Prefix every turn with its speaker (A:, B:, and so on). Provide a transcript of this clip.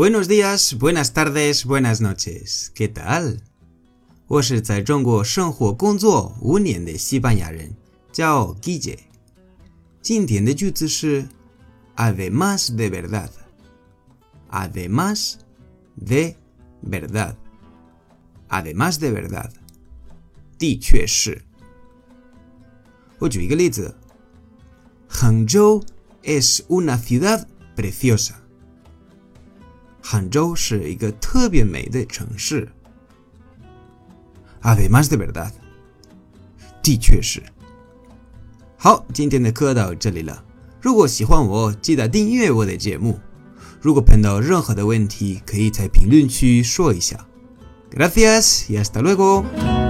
A: Buenos días, buenas tardes, buenas noches. ¿Qué tal? 我是在中国生活工作五年的西班牙人，叫 Guille。今天的句子是 además de verdad。además de verdad。además de verdad。的确是。我举一个例子。Hangzhou es una ciudad preciosa。 杭州是一个特别美的城市。Además de verdad，的确是。好，今天的课到这里了。如果喜欢我，记得订阅我的节目。如果碰到任何的问题，可以在评论区说一下。Gracias y hasta luego。